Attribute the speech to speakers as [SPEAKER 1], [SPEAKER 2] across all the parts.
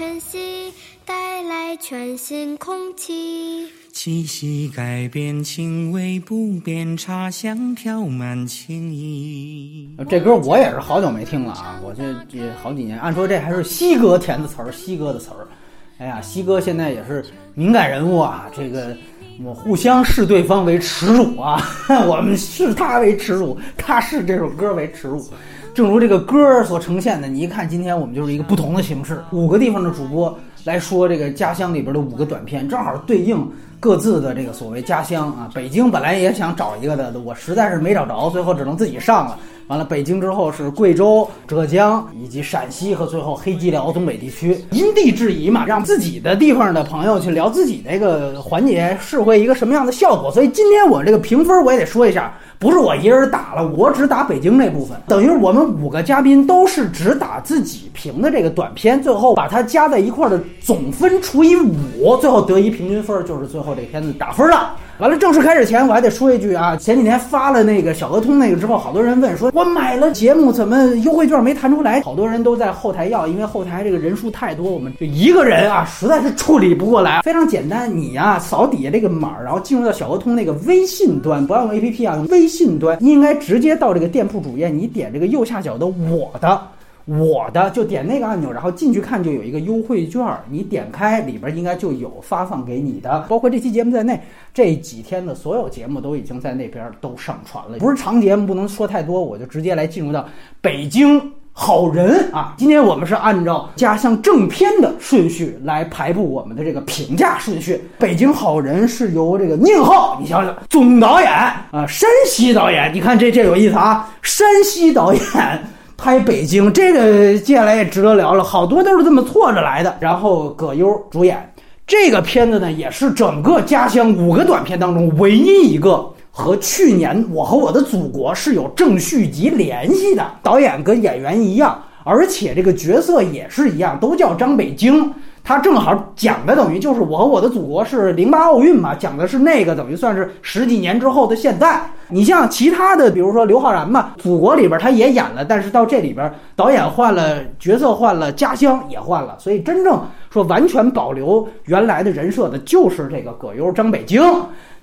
[SPEAKER 1] 晨曦，带来全新空气。
[SPEAKER 2] 气息改变，情味不变，茶香飘满情意。
[SPEAKER 3] 这歌我也是好久没听了啊！我这这好几年，按说这还是西哥填的词儿，西哥的词儿。哎呀，西哥现在也是敏感人物啊！这个我互相视对方为耻辱啊，我们视他为耻辱，他视这首歌为耻辱。正如这个歌儿所呈现的，你一看今天我们就是一个不同的形式，五个地方的主播来说这个家乡里边的五个短片，正好对应各自的这个所谓家乡啊。北京本来也想找一个的，我实在是没找着，最后只能自己上了。完了，北京之后是贵州、浙江以及陕西和最后黑吉辽东北地区，因地制宜嘛，让自己的地方的朋友去聊自己那个环节，是会一个什么样的效果。所以今天我这个评分我也得说一下。不是我一人打了，我只打北京那部分，等于我们五个嘉宾都是只打自己评的这个短片，最后把它加在一块的总分除以五，最后得一平均分，就是最后这片子打分了。完了，正式开始前我还得说一句啊，前几天发了那个小鹅通那个之后，好多人问说，我买了节目怎么优惠券没弹出来？好多人都在后台要，因为后台这个人数太多，我们就一个人啊实在是处理不过来。非常简单，你呀扫底下这个码，然后进入到小鹅通那个微信端，不要用 APP 啊，用微信端，应该直接到这个店铺主页，你点这个右下角的我的。我的就点那个按钮，然后进去看就有一个优惠券，你点开里边应该就有发放给你的，包括这期节目在内，这几天的所有节目都已经在那边都上传了。不是长节目，不能说太多，我就直接来进入到北京好人啊。今天我们是按照家乡正片的顺序来排布我们的这个评价顺序。北京好人是由这个宁浩，你想想，总导演啊，山西导演，你看这这有意思啊，山西导演。拍北京这个接下来也值得聊了，好多都是这么错着来的。然后葛优主演这个片子呢，也是整个家乡五个短片当中唯一一个和去年《我和我的祖国》是有正续集联系的。导演跟演员一样，而且这个角色也是一样，都叫张北京。他正好讲的等于就是《我和我的祖国》是零八奥运嘛，讲的是那个等于算是十几年之后的现在。你像其他的，比如说刘昊然嘛，《祖国》里边他也演了，但是到这里边导演换了，角色换了，家乡也换了，所以真正说完全保留原来的人设的，就是这个葛优张北京。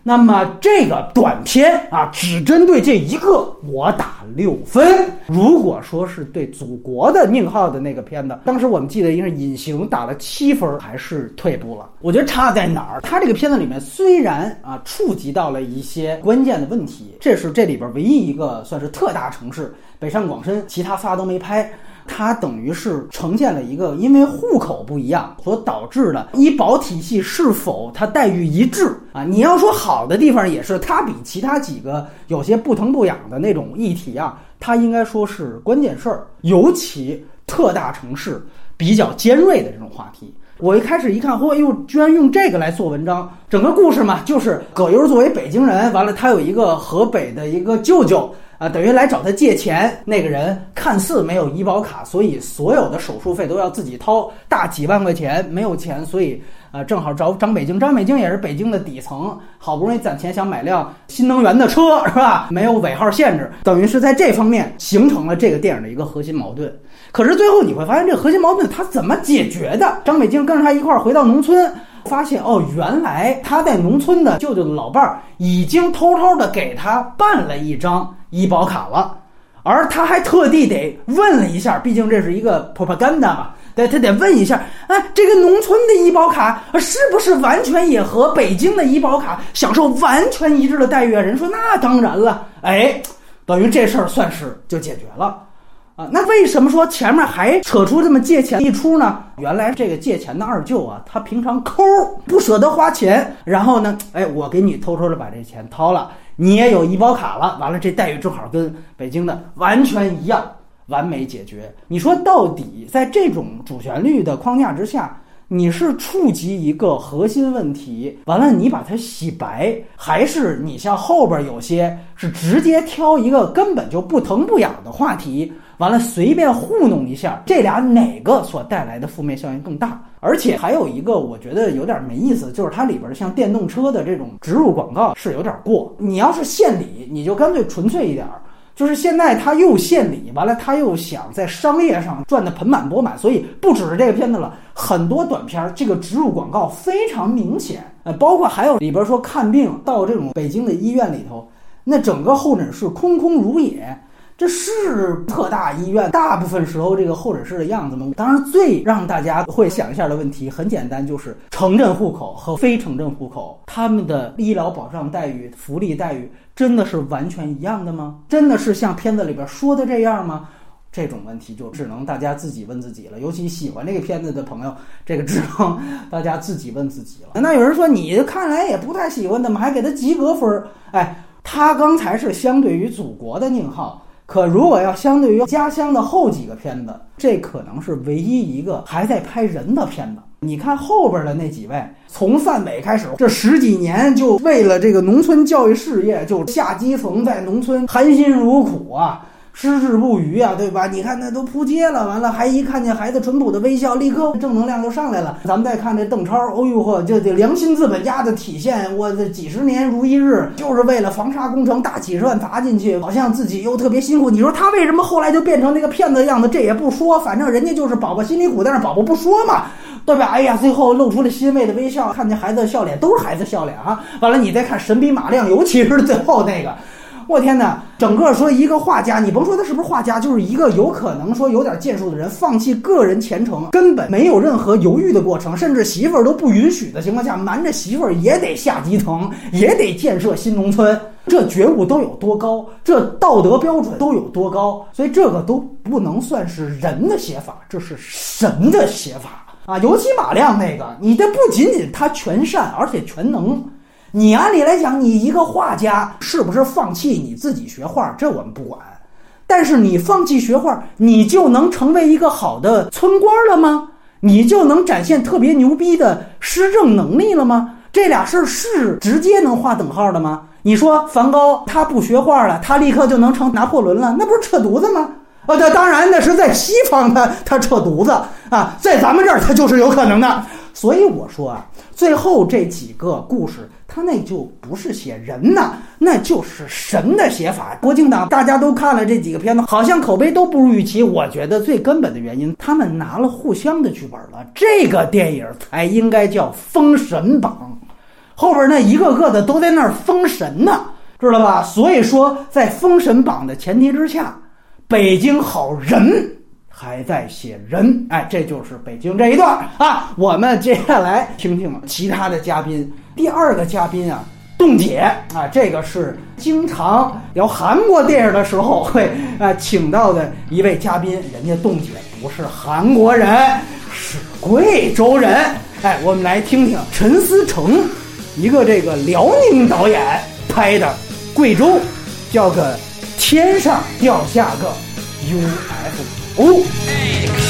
[SPEAKER 3] 那么这个短片啊，只针对这一个，我打六分。如果说是对祖国的宁浩的那个片子，当时我们记得应该是隐形打了七分，还是退步了。我觉得差在哪儿？他这个片子里面虽然啊触及到了一些关键的问题，这是这里边唯一一个算是特大城市北上广深，其他仨都没拍。它等于是呈现了一个因为户口不一样所导致的医保体系是否它待遇一致啊？你要说好的地方也是，它比其他几个有些不疼不痒的那种议题啊，它应该说是关键事儿，尤其特大城市比较尖锐的这种话题。我一开始一看，嚯，哟，居然用这个来做文章，整个故事嘛，就是葛优作为北京人，完了他有一个河北的一个舅舅。啊，等于来找他借钱，那个人看似没有医保卡，所以所有的手术费都要自己掏，大几万块钱没有钱，所以啊，正好找张北京。张北京也是北京的底层，好不容易攒钱想买辆新能源的车，是吧？没有尾号限制，等于是在这方面形成了这个电影的一个核心矛盾。可是最后你会发现，这个核心矛盾他怎么解决的？张北京跟着他一块儿回到农村。发现哦，原来他在农村的舅舅的老伴儿已经偷偷的给他办了一张医保卡了，而他还特地得问了一下，毕竟这是一个 propaganda 嘛，对，他得问一下，哎，这个农村的医保卡是不是完全也和北京的医保卡享受完全一致的待遇啊？人说那当然了，哎，等于这事儿算是就解决了。啊，那为什么说前面还扯出这么借钱一出呢？原来这个借钱的二舅啊，他平常抠，不舍得花钱，然后呢，哎，我给你偷偷的把这钱掏了，你也有医保卡了，完了这待遇正好跟北京的完全一样，完美解决。你说到底在这种主旋律的框架之下？你是触及一个核心问题，完了你把它洗白，还是你像后边有些是直接挑一个根本就不疼不痒的话题，完了随便糊弄一下，这俩哪个所带来的负面效应更大？而且还有一个我觉得有点没意思，就是它里边像电动车的这种植入广告是有点过。你要是献礼，你就干脆纯粹一点儿。就是现在他又献礼，完了他又想在商业上赚得盆满钵满，所以不只是这个片子了。很多短片这个植入广告非常明显，呃，包括还有里边说看病到这种北京的医院里头，那整个候诊室空空如也。这是特大医院，大部分时候这个候诊室的样子吗？当然，最让大家会想一下的问题很简单，就是城镇户口和非城镇户口，他们的医疗保障待遇、福利待遇真的是完全一样的吗？真的是像片子里边说的这样吗？这种问题就只能大家自己问自己了。尤其喜欢这个片子的朋友，这个只能大家自己问自己了。那有人说你看来也不太喜欢，怎么还给他及格分儿？哎，他刚才是相对于祖国的宁浩。可如果要相对于家乡的后几个片子，这可能是唯一一个还在拍人的片子。你看后边的那几位，从汕尾开始，这十几年就为了这个农村教育事业，就下基层在农村含辛茹苦啊。矢志不渝啊，对吧？你看那都扑街了，完了还一看见孩子淳朴的微笑，立刻正能量就上来了。咱们再看这邓超，哦呦呵，这这良心资本家的体现，我这几十年如一日，就是为了防沙工程大几十万砸进去，好像自己又特别辛苦。你说他为什么后来就变成那个骗子的样子？这也不说，反正人家就是宝宝心里苦，但是宝宝不说嘛，对吧？哎呀，最后露出了欣慰的微笑，看见孩子的笑脸都是孩子笑脸啊。完了，你再看神笔马亮，尤其是最后那个。我天哪！整个说一个画家，你甭说他是不是画家，就是一个有可能说有点建树的人，放弃个人前程，根本没有任何犹豫的过程，甚至媳妇儿都不允许的情况下，瞒着媳妇儿也得下基层，也得建设新农村，这觉悟都有多高，这道德标准都有多高，所以这个都不能算是人的写法，这是神的写法啊！尤其马亮那个，你这不仅仅他全善，而且全能。你按理来讲，你一个画家是不是放弃你自己学画？这我们不管。但是你放弃学画，你就能成为一个好的村官了吗？你就能展现特别牛逼的施政能力了吗？这俩事儿是直接能划等号的吗？你说梵高他不学画了，他立刻就能成拿破仑了？那不是扯犊子吗？啊，这当然那是在西方他他扯犊子啊，在咱们这儿他就是有可能的。所以我说啊，最后这几个故事。他那就不是写人呐，那就是神的写法。国庆档大家都看了这几个片子，好像口碑都不如预期。我觉得最根本的原因，他们拿了互相的剧本了。这个电影才应该叫封神榜，后边那一个个的都在那儿封神呢，知道吧？所以说，在封神榜的前提之下，北京好人还在写人。哎，这就是北京这一段啊。我们接下来听听其他的嘉宾。第二个嘉宾啊，冻姐啊，这个是经常聊韩国电影的时候会啊请到的一位嘉宾。人家冻姐不是韩国人，是贵州人。哎，我们来听听陈思诚，一个这个辽宁导演拍的贵州，叫个天上掉下个 UFO。哎，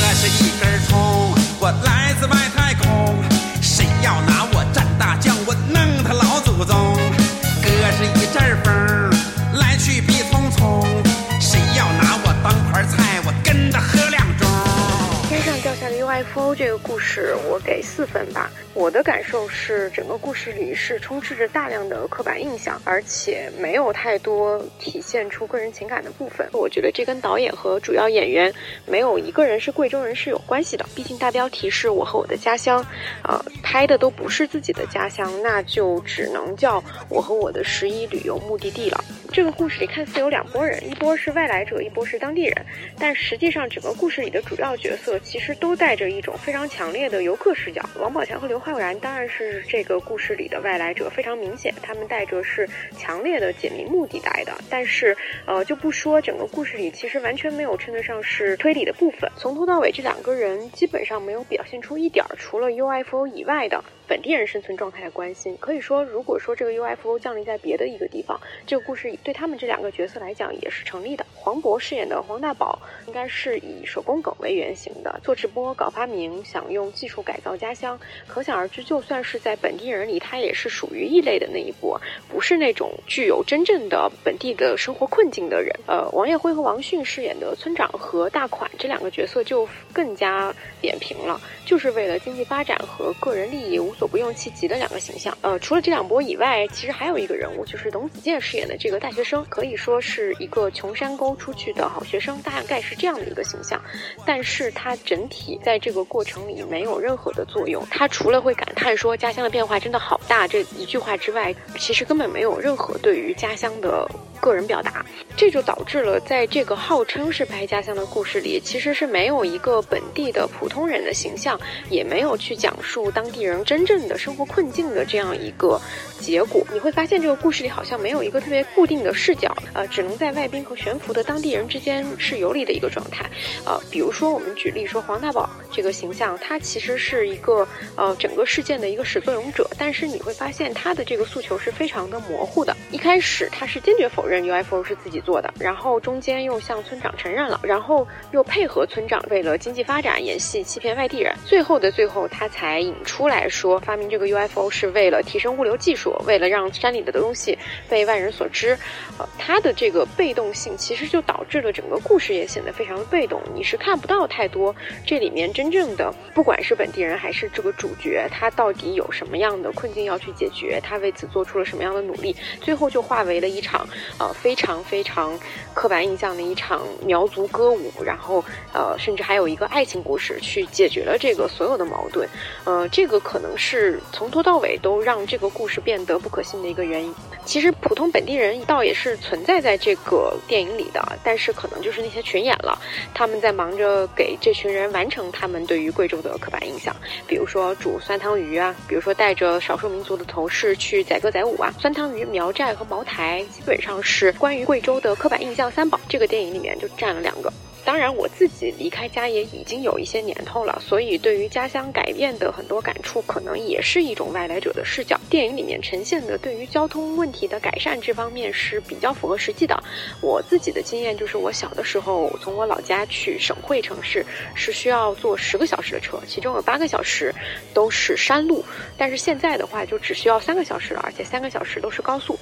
[SPEAKER 3] 事，我给四分吧。我的感受是，整个故事里是充斥着大量的刻板印象，而且没有太多体现出个人情感的部分。我觉得这跟导演和主要演员没有一个人是贵州人是有关系的。毕竟大标题是我和我的家乡，呃，拍的都不是自己的家乡，那就只能叫我和我的十一旅游目的地了。这个故事里看似有两拨人，一波是外来者，一波是当地人，但实际上整个故事里的主要角色其实都带着一种非常强烈的游客视角。王宝强和刘。昊然当然是这个故事里的外来者，非常明显，他们带着是强烈的解谜目的来的。但是，呃，就不说整个故事里其实完全没有称得上是推理的部分，从头到尾这两个人基本上没有表现出一点儿除了 UFO 以外的。本地人生存状态的关心，可以说，如果说这个 UFO 降临在别的一个地方，这个故事对他们这两个角色来讲也是成立的。黄渤饰演的黄大宝，应该是以手工梗为原型的，做直播搞发明，想用技术改造家乡。可想而知，就算是在本地人里，他也是属于异类的那一波，不是那种具有真正的本地的生活困境的人。呃，王业辉和王迅饰演的村长和大款这两个角色就更加扁平了，就是为了经济发展和个人利益无。
[SPEAKER 4] 所不用其极的两个形象。呃，除了这两波以外，其实还有一个人物，就是董子健饰演的这个大学生，可以说是一个穷山沟出去的好学生，大概是这样的一个形象。但是他整体在这个过程里没有任何的作用，他除了会感叹说家乡的变化真的好大这一句话之外，其实根本没有任何对于家乡的。个人表达，这就导致了在这个号称是拍家乡的故事里，其实是没有一个本地的普通人的形象，也没有去讲述当地人真正的生活困境的这样一个结果。你会发现这个故事里好像没有一个特别固定的视角，呃，只能在外宾和悬浮的当地人之间是游离的一个状态。呃，比如说我们举例说黄大宝这个形象，他其实是一个呃整个事件的一个始作俑者，但是你会发现他的这个诉求是非常的模糊的。一开始他是坚决否。认 UFO 是自己做的，然后中间又向村长承认了，然后又配合村长为了经济发展演戏欺骗外地人，最后的最后他才引出来说发明这个 UFO 是为了提升物流技术，为了让山里的东西被外人所知。呃，他的这个被动性其实就导致了整个故事也显得非常的被动，你是看不到太多这里面真正的，不管是本地人还是这个主角，他到底有什么样的困境要去解决，他为此做出了什么样的努力，最后就化为了一场。呃，非常非常刻板印象的一场苗族歌舞，然后呃，甚至还有一个爱情故事去解决了这个所有的矛盾，呃，这个可能是是从头到尾都让这个故事变得不可信的一个原因。其实普通本地人倒也是存在在这个电影里的，但是可能就是那些群演了，他们在忙着给这群人完成他们对于贵州的刻板印象，比如说煮酸汤鱼啊，比如说带着少数民族的头饰去载歌载舞啊，酸汤鱼、苗寨和茅台基本上。是关于贵州的刻板印象三宝，这个电影里面就占了两个。当然，我自己离开家也已经有一些年头了，所以对于家乡改变的很多感触，可能也是一种外来者的视角。电影里面呈现的对于交通问题的改善这方面是比较符合实际的。我自己的经验就是，我小的时候从我老家去省会城市是需要坐十个小时的车，其中有八个小时都是山路，但是现在的话就只需要三个小时了，而且三个小时都是高速。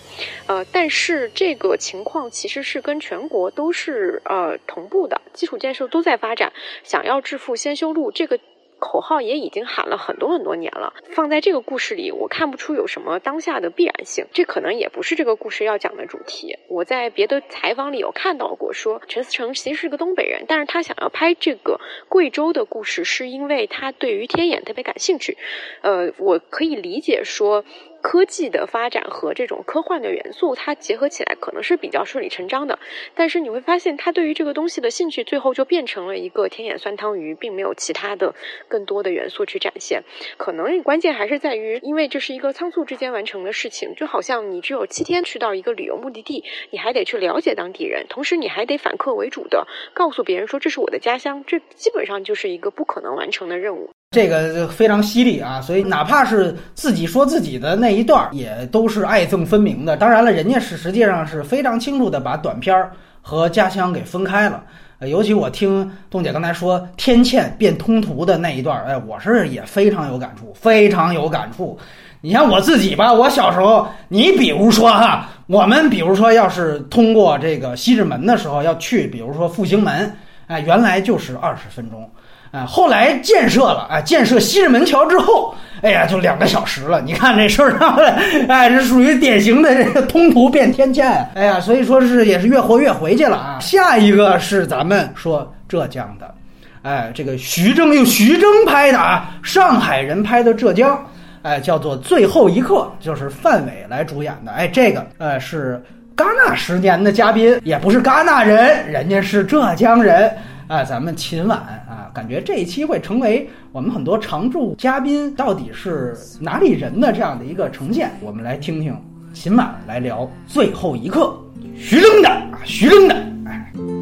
[SPEAKER 4] 呃，但是这个情况其实是跟全国都是呃同步的。基础建设都在发展，想要致富先修路，这个口号也已经喊了很多很多年了。放在这个故事里，我看不出有什么当下的必然性。这可能也不是这个故事要讲的主题。我在别的采访里有看到过，说陈思诚其实是个东北人，但是他想要拍这个贵州的故事，是因为他对于天眼特别感兴趣。呃，我可以理解说。科技的发展和这种科幻的元素，它结合起来可能是比较顺理成章的。但是你会发现，他对于这个东西的兴趣，最后就变成了一个天眼酸汤鱼，并没有其他的更多的元素去展现。可能关键还是在于，因为这是一个仓促之间完成的事情，就好像你只有七天去到一个旅游目的地，你还得去了解当地人，同时你还得反客为主的告诉别人说这是我的家乡，这基本上就是一个不可能完成的任务。
[SPEAKER 3] 这个非常犀利啊，所以哪怕是自己说自己的那一段，也都是爱憎分明的。当然了，人家是实际上是非常清楚的把短片儿和家乡给分开了。尤其我听东姐刚才说天堑变通途的那一段，哎，我是也非常有感触，非常有感触。你像我自己吧，我小时候，你比如说哈，我们比如说要是通过这个西直门的时候要去，比如说复兴门，哎，原来就是二十分钟。啊，后来建设了啊，建设西直门桥之后，哎呀，就两个小时了。你看这事儿上来，哎，这属于典型的这个通途变天堑。哎呀，所以说是也是越活越回去了啊。下一个是咱们说浙江的，哎，这个徐峥用徐峥拍的啊，上海人拍的浙江，哎，叫做最后一刻，就是范伟来主演的。哎，这个呃是戛纳十年的嘉宾，也不是戛纳人，人家是浙江人。啊，咱们秦晚啊，感觉这一期会成为我们很多常驻嘉宾到底是哪里人的这样的一个呈现。我们来听听秦晚来聊最后一课，徐峥的啊，徐峥的。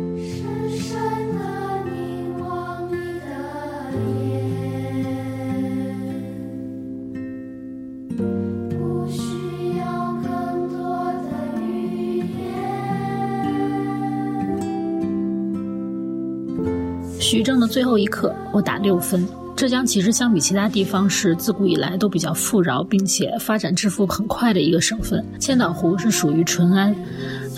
[SPEAKER 5] 举证的最后一刻，我打六分。浙江其实相比其他地方是自古以来都比较富饶，并且发展致富很快的一个省份。千岛湖是属于淳安。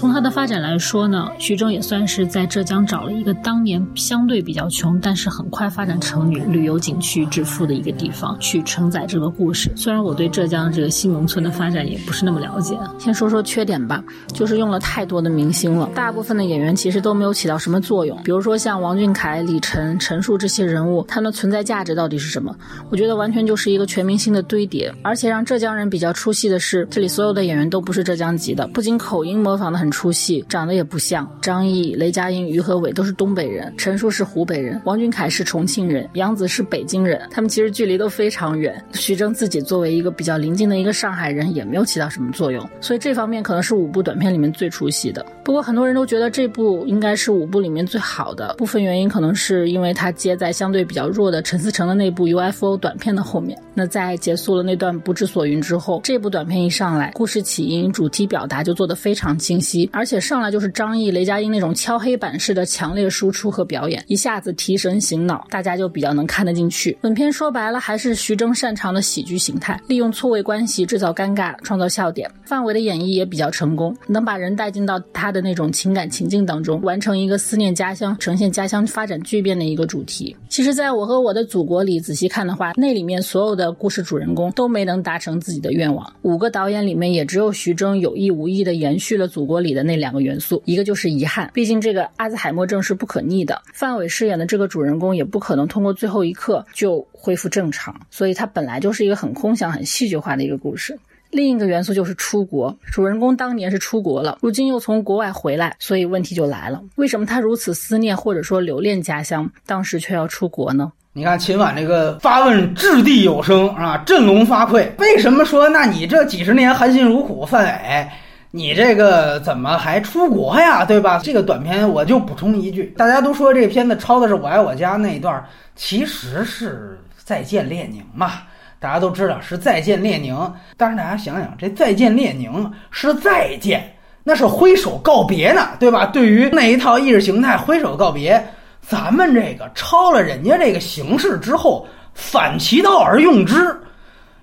[SPEAKER 5] 从它的发展来说呢，徐峥也算是在浙江找了一个当年相对比较穷，但是很快发展成旅旅游景区致富的一个地方，去承载这个故事。虽然我对浙江这个新农村的发展也不是那么了解，先说说缺点吧，就是用了太多的明星了，大部分的演员其实都没有起到什么作用。比如说像王俊凯、李晨、陈数这些人物，他们存在价值到底是什么？我觉得完全就是一个全明星的堆叠。而且让浙江人比较出戏的是，这里所有的演员都不是浙江籍的，不仅口音模仿的很出戏，长得也不像。张译、雷佳音、于和伟都是东北人，陈数是湖北人，王俊凯是重庆人，杨紫是北京人，他们其实距离都非常远。徐峥自己作为一个比较临近的一个上海人，也没有起到什么作用，所以这方面可能是五部短片里面最出戏的。不过很多人都觉得这部应该是五部里面最好的，部分原因可能是因为它接在相对比较弱的陈思诚的那部 UFO 短片的后面。那在结束了那段不知所云之后，这部短片一上来，故事起因、主题表达就做得非常清晰，而且上来就是张译、雷佳音那种敲黑板式的强烈输出和表演，一下子提神醒脑，大家就比较能看得进去。本片说白了还是徐峥擅长的喜剧形态，利用错位关系制造尴尬，创造笑点。范伟的演绎也比较成功，能把人带进到他的那种情感情境当中，完成一个思念家乡、呈现家乡发展巨变的一个主题。其实，在我和我的祖国里仔细看的话，那里面所有的故事主人公都没能达成自己的愿望。五个导演里面，也只有徐峥有意无意的延续了祖国里的那两个元素，一个就是遗憾，毕竟这个阿兹海默症是不可逆的。范伟饰演的这个主人公也不可能通过最后一刻就恢复正常，所以它本来就是一个很空想、很戏剧化的一个故事。另一个元素就是出国，主人公当年是出国了，如今又从国外回来，所以问题就来了：为什么他如此思念或者说留恋家乡，当时却要出国呢？
[SPEAKER 3] 你看秦晚这个发问掷地有声啊，振聋发聩。为什么说那你这几十年含辛茹苦，范伟，你这个怎么还出国呀？对吧？这个短片我就补充一句，大家都说这片子抄的是《我爱我家》那一段，其实是再见列宁嘛。大家都知道是再见列宁，但是大家想想，这再见列宁是再见，那是挥手告别呢，对吧？对于那一套意识形态挥手告别，咱们这个抄了人家这个形式之后，反其道而用之，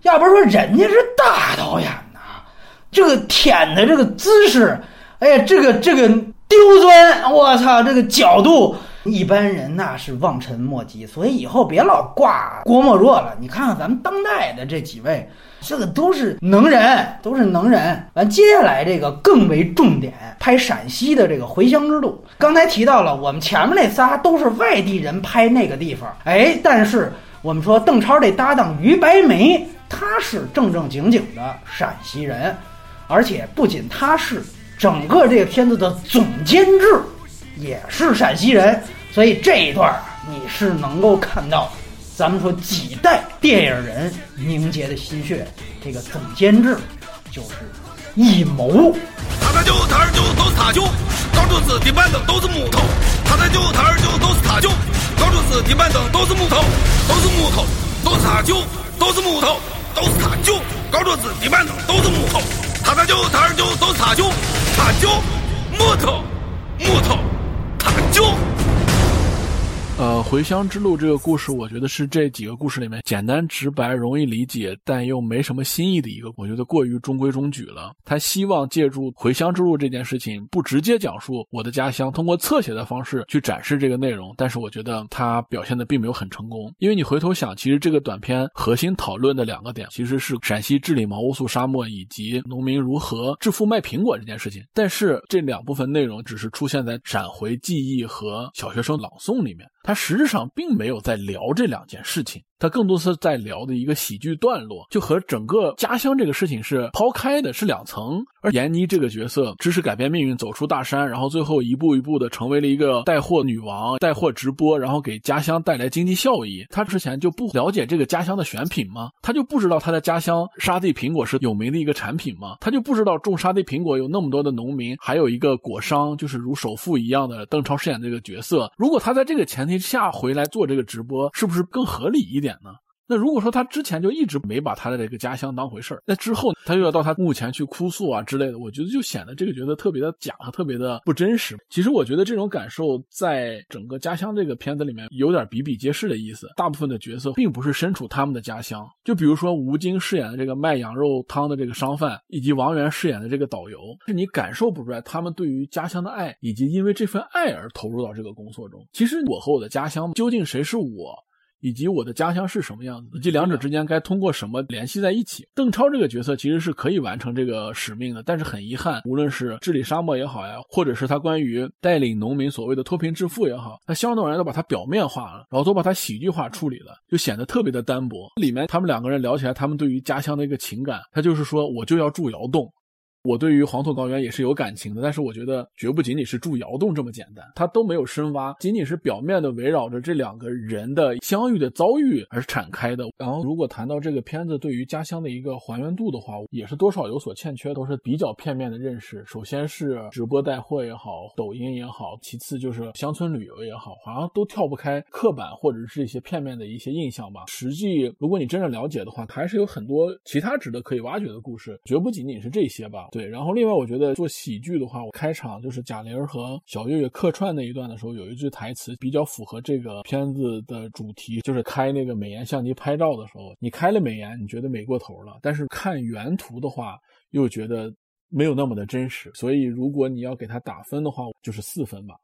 [SPEAKER 3] 要不是说人家是大导演，这个舔的这个姿势，哎呀，这个这个刁钻，我操，这个角度。一般人那是望尘莫及，所以以后别老挂郭沫若了。你看看咱们当代的这几位，这个都是能人，都是能人。完，接下来这个更为重点，拍陕西的这个回乡之路。刚才提到了，我们前面那仨都是外地人拍那个地方，哎，但是我们说邓超这搭档于白眉，他是正正经经的陕西人，而且不仅他是，整个这个片子的总监制。也是陕西人，所以这一段你是能够看到，咱们说几代电影人凝结的心血。这个总监制就是一谋。
[SPEAKER 6] 他的舅他儿就都是他舅，高柱子的板凳都是木头。他的舅他儿就都是他舅，高柱子的板凳都是木头，都是木头，都是他舅，都是木头，都是他舅，高柱子的板凳都是木头。他的就他儿就都是他舅，他舅，木头，木头。就。
[SPEAKER 7] 呃，回乡之路这个故事，我觉得是这几个故事里面简单直白、容易理解，但又没什么新意的一个。我觉得过于中规中矩了。他希望借助回乡之路这件事情，不直接讲述我的家乡，通过侧写的方式去展示这个内容。但是我觉得他表现的并没有很成功，因为你回头想，其实这个短片核心讨论的两个点，其实是陕西治理毛乌素沙漠以及农民如何致富卖苹果这件事情。但是这两部分内容只是出现在闪回记忆和小学生朗诵里面。他实质上并没有在聊这两件事情。他更多是在聊的一个喜剧段落，就和整个家乡这个事情是抛开的，是两层。而闫妮这个角色，知识改变命运，走出大山，然后最后一步一步的成为了一个带货女王，带货直播，然后给家乡带来经济效益。她之前就不了解这个家乡的选品吗？她就不知道她的家乡沙地苹果是有名的一个产品吗？她就不知道种沙地苹果有那么多的农民，还有一个果商，就是如首富一样的邓超饰演这个角色。如果他在这个前提下回来做这个直播，是不是更合理一点？呢？那如果说他之前就一直没把他的这个家乡当回事儿，那之后他又要到他墓前去哭诉啊之类的，我觉得就显得这个角色特别的假和，特别的不真实。其实我觉得这种感受在整个家乡这个片子里面有点比比皆是的意思。大部分的角色并不是身处他们的家乡，就比如说吴京饰演的这个卖羊肉汤的这个商贩，以及王源饰演的这个导游，是你感受不出来他们对于家乡的爱，以及因为这份爱而投入到这个工作中。其实我和我的家乡究竟谁是我？以及我的家乡是什么样子，以及两者之间该通过什么联系在一起？邓超这个角色其实是可以完成这个使命的，但是很遗憾，无论是治理沙漠也好呀，或者是他关于带领农民所谓的脱贫致富也好，他相当人都把它表面化了，然后都把它喜剧化处理了，就显得特别的单薄。里面他们两个人聊起来，他们对于家乡的一个情感，他就是说我就要住窑洞。我对于黄土高原也是有感情的，但是我觉得绝不仅仅是住窑洞这么简单，它都没有深挖，仅仅是表面的围绕着这两个人的相遇的遭遇而展开的。然后，如果谈到这个片子对于家乡的一个还原度的话，也是多少有所欠缺，都是比较片面的认识。首先是直播带货也好，抖音也好，其次就是乡村旅游也好，好像都跳不开刻板或者是一些片面的一些印象吧。实际，如果你真正了解的话，还是有很多其他值得可以挖掘的故事，绝不仅仅是这些吧。对，然后另外我觉得做喜剧的话，我开场就是贾玲和小岳岳客串那一段的时候，有一句台词比较符合这个片子的主题，就是开那个美颜相机拍照的时候，你开了美颜，你觉得美过头了，但是看原图的话，又觉得没有那么的真实。所以如果你要给他打分的话，就是四分吧。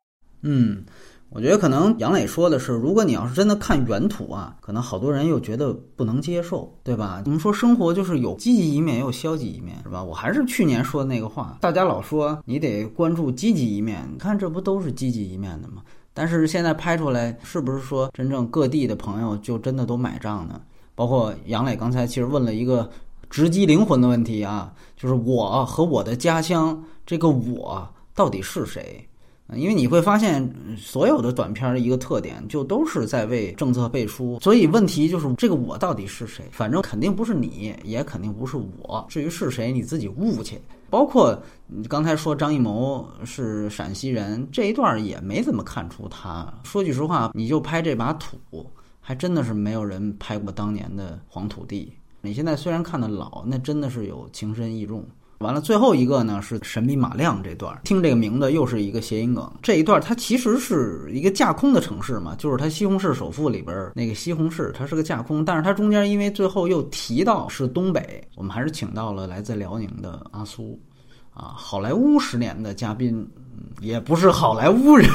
[SPEAKER 8] 嗯。我觉得可能杨磊说的是，如果你要是真的看原图啊，可能好多人又觉得不能接受，对吧？我们说生活就是有积极一面，也有消极一面，是吧？我还是去年说的那个话，大家老说你得关注积极一面，你看这不都是积极一面的吗？但是现在拍出来，是不是说真正各地的朋友就真的都买账呢？包括杨磊刚才其实问了一个直击灵魂的问题啊，就是我和我的家乡，这个我到底是谁？因为你会发现，所有的短片的一个特点就都是在为政策背书，所以问题就是这个我到底是谁？反正肯定不是你，也肯定不是我。至于是谁，你自己悟去。包括你刚才说张艺谋是陕西人这一段也没怎么看出他。说句实话，你就拍这把土，还真的是没有人拍过当年的黄土地。你现在虽然看的老，那真的是有情深意重。完了，最后一个呢是神笔马亮这段，听这个名字又是一个谐音梗。这一段它其实是一个架空的城市嘛，就是它西红柿首富里边那个西红柿，它是个架空。但是它中间因为最后又提到是东北，我们还是请到了来自辽宁的阿苏，啊，好莱坞十年的嘉宾，也不是好莱坞人，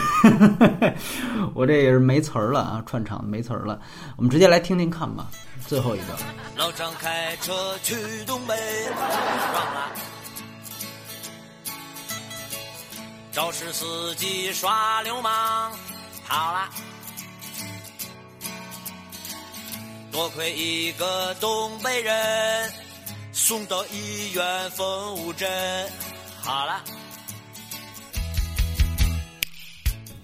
[SPEAKER 8] 我这也是没词儿了啊，串场没词儿了，我们直接来听听看吧。最后一个，
[SPEAKER 9] 老张开车去东北，肇事司机耍流氓，好了，多亏一个东北人送到医院缝五针，好了。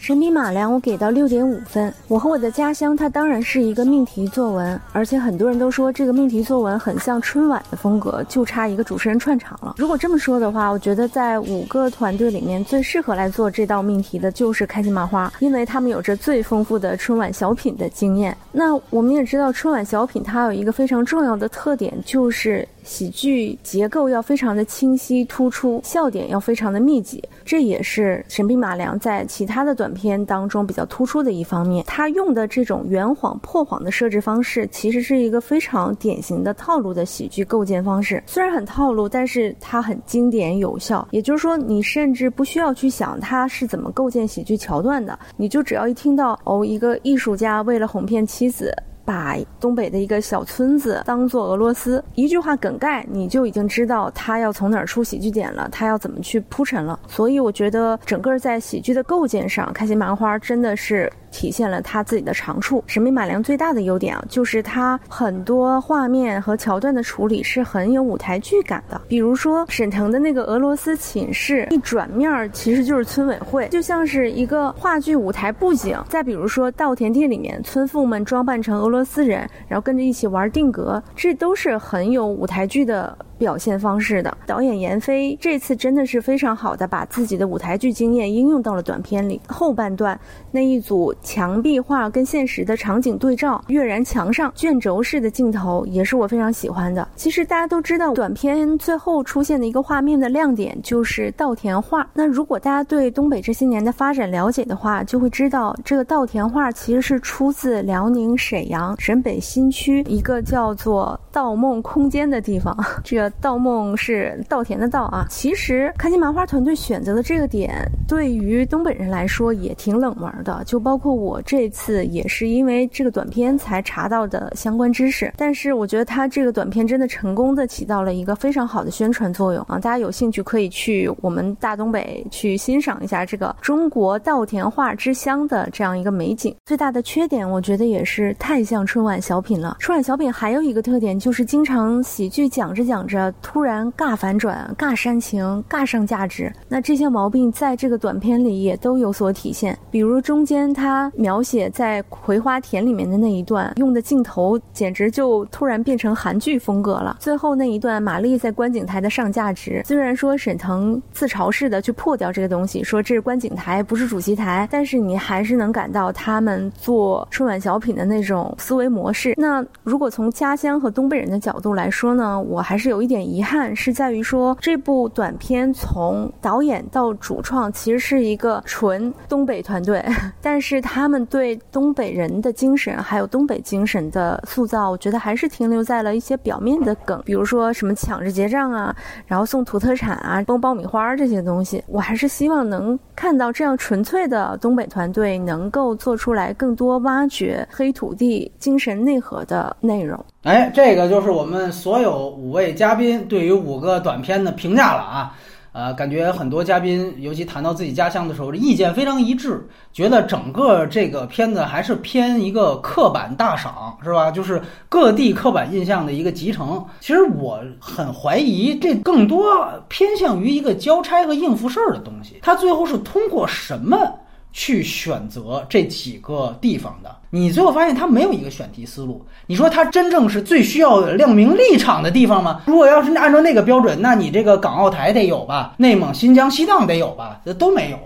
[SPEAKER 10] 神笔马良，我给到六点五分。我和我的家乡，它当然是一个命题作文，而且很多人都说这个命题作文很像春晚的风格，就差一个主持人串场了。如果这么说的话，我觉得在五个团队里面最适合来做这道命题的就是开心麻花，因为他们有着最丰富的春晚小品的经验。那我们也知道，春晚小品它有一个非常重要的特点，就是喜剧结构要非常的清晰突出，笑点要非常的密集。这也是神笔马良在其他的短片当中比较突出的一方面。他用的这种圆谎破谎的设置方式，其实是一个非常典型的套路的喜剧构建方式。虽然很套路，但是它很经典有效。也就是说，你甚至不需要去想他是怎么构建喜剧桥段的，你就只要一听到哦，一个艺术家为了哄骗妻子。把东北的一个小村子当做俄罗斯，一句话梗概，你就已经知道他要从哪儿出喜剧点了，他要怎么去铺陈了。所以我觉得整个在喜剧的构建上，开心麻花真的是。体现了他自己的长处。神秘马良最大的优点啊，就是他很多画面和桥段的处理是很有舞台剧感的。比如说沈腾的那个俄罗斯寝室，一转面儿其实就是村委会，就像是一个话剧舞台布景。再比如说稻田地里面，村妇们装扮成俄罗斯人，然后跟着一起玩定格，这都是很有舞台剧的。表现方式的。导演闫飞这次真的是非常好的把自己的舞台剧经验应用到了短片里。后半段那一组墙壁画跟现实的场景对照，跃然墙上卷轴式的镜头也是我非常喜欢的。其实大家都知道，短片最后出现的一个画面的亮点就是稻田画。那如果大家对东北这些年的发展了解的话，就会知道这个稻田画其实是出自辽宁沈阳沈北新区一个叫做稻梦空间的地方。这个盗梦是稻田的稻啊。其实开心麻花团队选择的这个点，对于东北人来说也挺冷门的。就包括我这次也是因为这个短片才查到的相关知识。但是我觉得他这个短片真的成功的起到了一个非常好的宣传作用啊！大家有兴趣可以去我们大东北去欣赏一下这个中国稻田画之乡的这样一个美景。最大的缺点，我觉得也是太像春晚小品了。春晚小品还有一个特点，就是经常喜剧讲着讲着，突然尬反转、尬煽情、尬上价值。那这些毛病在这个短片里也都有所体现。比如中间他描写在葵花田里面的那一段，用的镜头简直就突然变成韩剧风格了。最后那一段，马丽在观景台的上价值，虽然说沈腾自嘲式的去破掉这个东西，说这是观景台，不是主席台，但是你还是能感到他们做春晚小品的那种思维模式。那如果从家乡和东北人的角度来说呢，我还是有一点遗憾，是在于说这部短片从导演到主创其实是一个纯东北团队，但是他们对东北人的精神还有东北精神的塑造，我觉得还是停留在了一些表面的梗，比如说什么抢着结账啊，然后送土特产啊，崩爆米花这些东西，我还是希望能看到这样纯粹的东北团队能够做出来更多挖掘黑土地精神内核的内容。
[SPEAKER 3] 哎，这个就是我们所有五位嘉宾对于五个短片的评价了啊。呃，感觉很多嘉宾，尤其谈到自己家乡的时候，意见非常一致，觉得整个这个片子还是偏一个刻板大赏，是吧？就是各地刻板印象的一个集成。其实我很怀疑，这更多偏向于一个交差和应付事儿的东西。他最后是通过什么去选择这几个地方的？你最后发现他没有一个选题思路。你说他真正是最需要亮明立场的地方吗？如果要是按照那个标准，那你这个港澳台得有吧，内蒙、新疆、西藏得有吧，这都没有。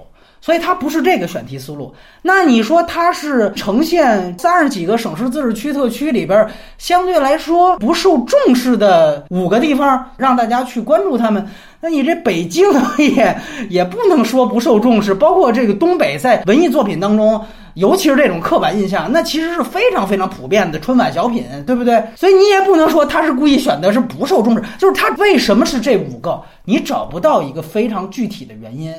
[SPEAKER 3] 所以它不是这个选题思路。那你说它是呈现三十几个省市自治区特区里边相对来说不受重视的五个地方，让大家去关注他们？那你这北京也 也不能说不受重视，包括这个东北在文艺作品当中。尤其是这种刻板印象，那其实是非常非常普遍的春晚小品，对不对？所以你也不能说他是故意选的，是不受重视。就是他为什么是这五个？你找不到一个非常具体的原因，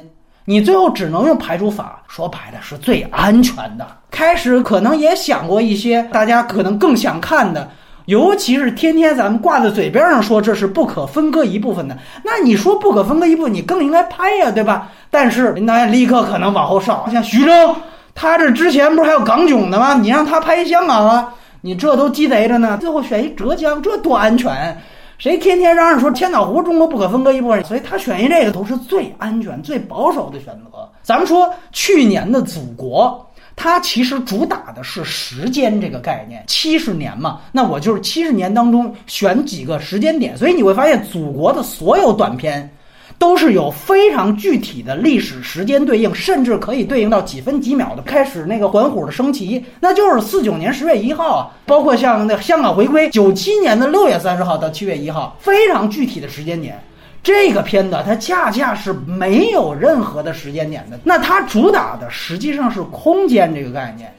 [SPEAKER 3] 你最后只能用排除法。说白了，是最安全的。开始可能也想过一些大家可能更想看的，尤其是天天咱们挂在嘴边上说这是不可分割一部分的。那你说不可分割一部分，你更应该拍呀，对吧？但是林导演立刻可能往后稍，像徐峥。他这之前不是还有港囧的吗？你让他拍香港啊，你这都鸡贼着呢。最后选一浙江，这多安全！谁天天嚷嚷说千岛湖中国不可分割一部分？所以他选一这个都是最安全、最保守的选择。咱们说去年的祖国，它其实主打的是时间这个概念，七十年嘛。那我就是七十年当中选几个时间点，所以你会发现祖国的所有短片。都是有非常具体的历史时间对应，甚至可以对应到几分几秒的。开始那个环虎的升旗，那就是四九年十月一号啊。包括像那香港回归，九七年的六月三十号到七月一号，非常具体的时间点。这个片子它恰恰是没有任何的时间点的。那它主打的实际上是空间这个概念，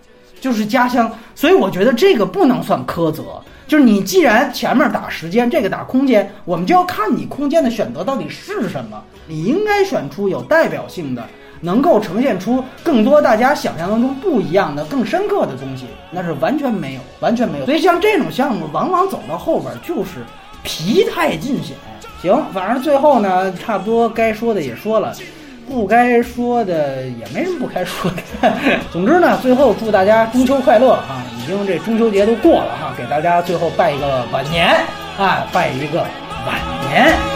[SPEAKER 3] 就是家乡。所以我觉得这个不能算苛责。就是你既然前面打时间，这个打空间，我们就要看你空间的选择到底是什么。你应该选出有代表性的，能够呈现出更多大家想象当中不一样的、更深刻的东西。那是完全没有，完全没有。所以像这种项目，往往走到后边就是疲态尽显。行，反正最后呢，差不多该说的也说了。不该说的也没什么不该说的。总之呢，最后祝大家中秋快乐啊！已经这中秋节都过了哈，给大家最后拜一个晚年啊，拜一个晚年。